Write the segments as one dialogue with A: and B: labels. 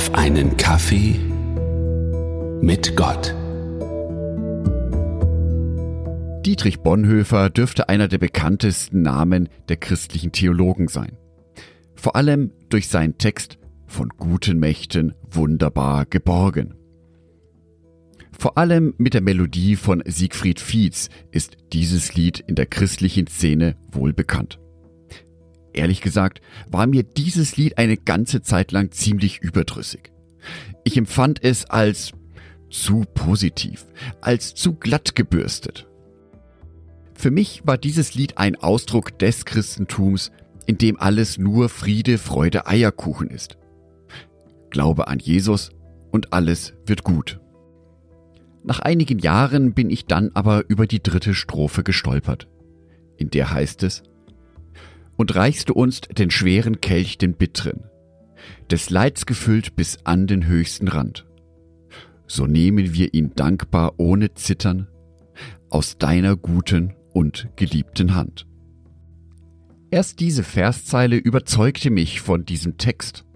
A: auf einen Kaffee mit Gott.
B: Dietrich Bonhoeffer dürfte einer der bekanntesten Namen der christlichen Theologen sein. Vor allem durch seinen Text von guten Mächten wunderbar geborgen. Vor allem mit der Melodie von Siegfried Fietz ist dieses Lied in der christlichen Szene wohl bekannt. Ehrlich gesagt war mir dieses Lied eine ganze Zeit lang ziemlich überdrüssig. Ich empfand es als zu positiv, als zu glatt gebürstet. Für mich war dieses Lied ein Ausdruck des Christentums, in dem alles nur Friede, Freude, Eierkuchen ist. Glaube an Jesus und alles wird gut. Nach einigen Jahren bin ich dann aber über die dritte Strophe gestolpert. In der heißt es, Und reichst du uns den schweren Kelch den bitteren, des Leids gefüllt bis an den höchsten Rand. So nehmen wir ihn dankbar ohne Zittern aus deiner guten und geliebten Hand. Erst diese Verszeile überzeugte mich von diesem Text.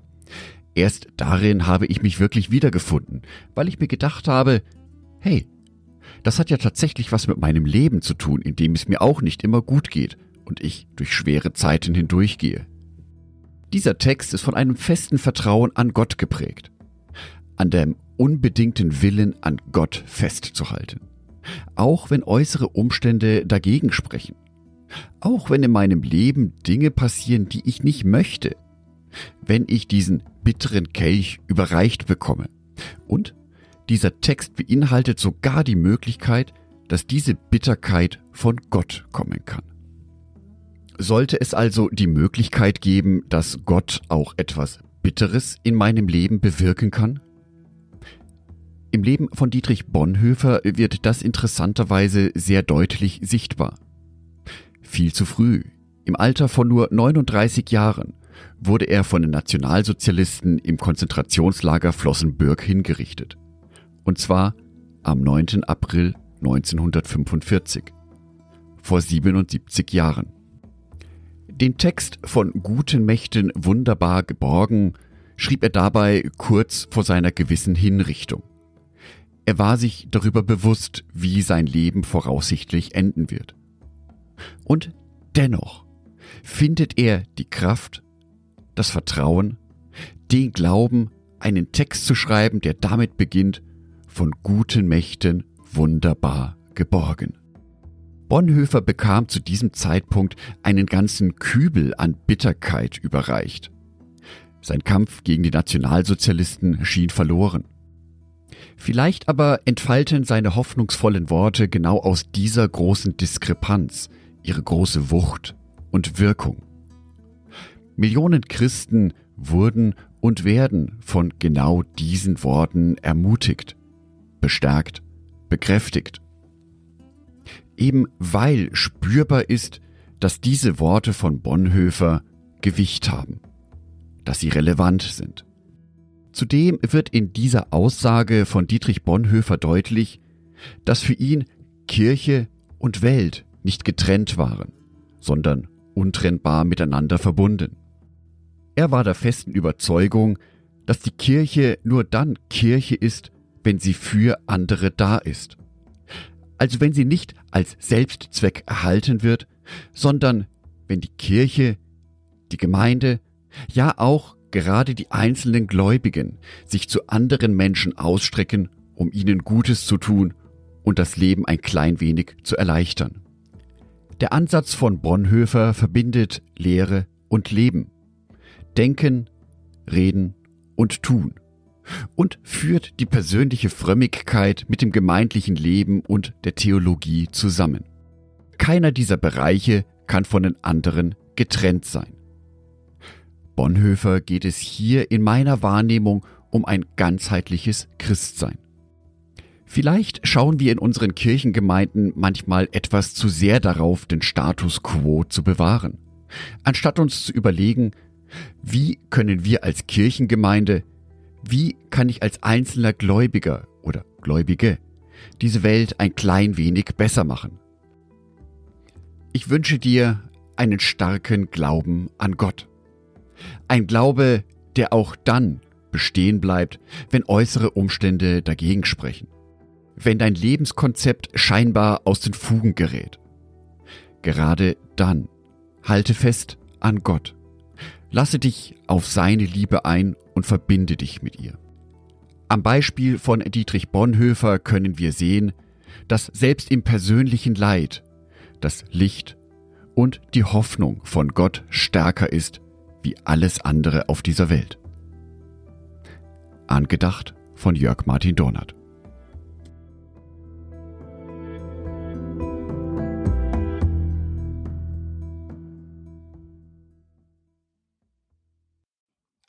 B: Erst darin habe ich mich wirklich wiedergefunden, weil ich mir gedacht habe, hey, das hat ja tatsächlich was mit meinem Leben zu tun, in dem es mir auch nicht immer gut geht und ich durch schwere Zeiten hindurchgehe. Dieser Text ist von einem festen Vertrauen an Gott geprägt, an dem unbedingten Willen an Gott festzuhalten, auch wenn äußere Umstände dagegen sprechen, auch wenn in meinem Leben Dinge passieren, die ich nicht möchte, wenn ich diesen bitteren Kelch überreicht bekomme und dieser Text beinhaltet sogar die Möglichkeit, dass diese Bitterkeit von Gott kommen kann. Sollte es also die Möglichkeit geben, dass Gott auch etwas Bitteres in meinem Leben bewirken kann? Im Leben von Dietrich Bonhoeffer wird das interessanterweise sehr deutlich sichtbar. Viel zu früh, im Alter von nur 39 Jahren, wurde er von den Nationalsozialisten im Konzentrationslager Flossenbürg hingerichtet und zwar am 9. April 1945, vor 77 Jahren. Den Text von guten Mächten wunderbar geborgen schrieb er dabei kurz vor seiner gewissen Hinrichtung. Er war sich darüber bewusst, wie sein Leben voraussichtlich enden wird. Und dennoch findet er die Kraft, das Vertrauen, den Glauben, einen Text zu schreiben, der damit beginnt, von guten Mächten wunderbar geborgen. Bonhoeffer bekam zu diesem Zeitpunkt einen ganzen Kübel an Bitterkeit überreicht. Sein Kampf gegen die Nationalsozialisten schien verloren. Vielleicht aber entfalten seine hoffnungsvollen Worte genau aus dieser großen Diskrepanz ihre große Wucht und Wirkung. Millionen Christen wurden und werden von genau diesen Worten ermutigt bestärkt, bekräftigt. Eben weil spürbar ist, dass diese Worte von Bonhoeffer Gewicht haben, dass sie relevant sind. Zudem wird in dieser Aussage von Dietrich Bonhoeffer deutlich, dass für ihn Kirche und Welt nicht getrennt waren, sondern untrennbar miteinander verbunden. Er war der festen Überzeugung, dass die Kirche nur dann Kirche ist, wenn sie für andere da ist. Also wenn sie nicht als Selbstzweck erhalten wird, sondern wenn die Kirche, die Gemeinde, ja auch gerade die einzelnen Gläubigen sich zu anderen Menschen ausstrecken, um ihnen Gutes zu tun und das Leben ein klein wenig zu erleichtern. Der Ansatz von Bonhoeffer verbindet Lehre und Leben, Denken, Reden und Tun und führt die persönliche Frömmigkeit mit dem gemeindlichen Leben und der Theologie zusammen. Keiner dieser Bereiche kann von den anderen getrennt sein. Bonhoeffer geht es hier in meiner Wahrnehmung um ein ganzheitliches Christsein. Vielleicht schauen wir in unseren Kirchengemeinden manchmal etwas zu sehr darauf, den Status quo zu bewahren, anstatt uns zu überlegen, wie können wir als Kirchengemeinde wie kann ich als einzelner Gläubiger oder Gläubige diese Welt ein klein wenig besser machen? Ich wünsche dir einen starken Glauben an Gott. Ein Glaube, der auch dann bestehen bleibt, wenn äußere Umstände dagegen sprechen. Wenn dein Lebenskonzept scheinbar aus den Fugen gerät. Gerade dann halte fest an Gott. Lasse dich auf seine Liebe ein und verbinde dich mit ihr. Am Beispiel von Dietrich Bonhoeffer können wir sehen, dass selbst im persönlichen Leid das Licht und die Hoffnung von Gott stärker ist wie alles andere auf dieser Welt. Angedacht von Jörg Martin Donat.